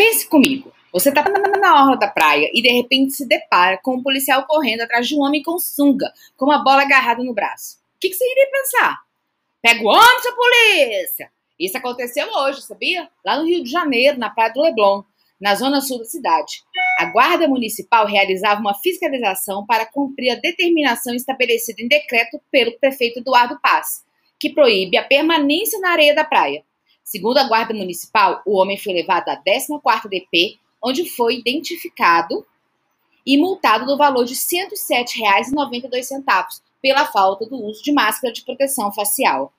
Pense comigo. Você tá na orla da praia e de repente se depara com um policial correndo atrás de um homem com sunga, com uma bola agarrada no braço. O que, que você iria pensar? Pega o homem, sua polícia! Isso aconteceu hoje, sabia? Lá no Rio de Janeiro, na Praia do Leblon, na zona sul da cidade. A Guarda Municipal realizava uma fiscalização para cumprir a determinação estabelecida em decreto pelo prefeito Eduardo Paz, que proíbe a permanência na areia da praia. Segundo a Guarda Municipal, o homem foi levado à 14ª DP onde foi identificado e multado no valor de R$ 107,92 pela falta do uso de máscara de proteção facial.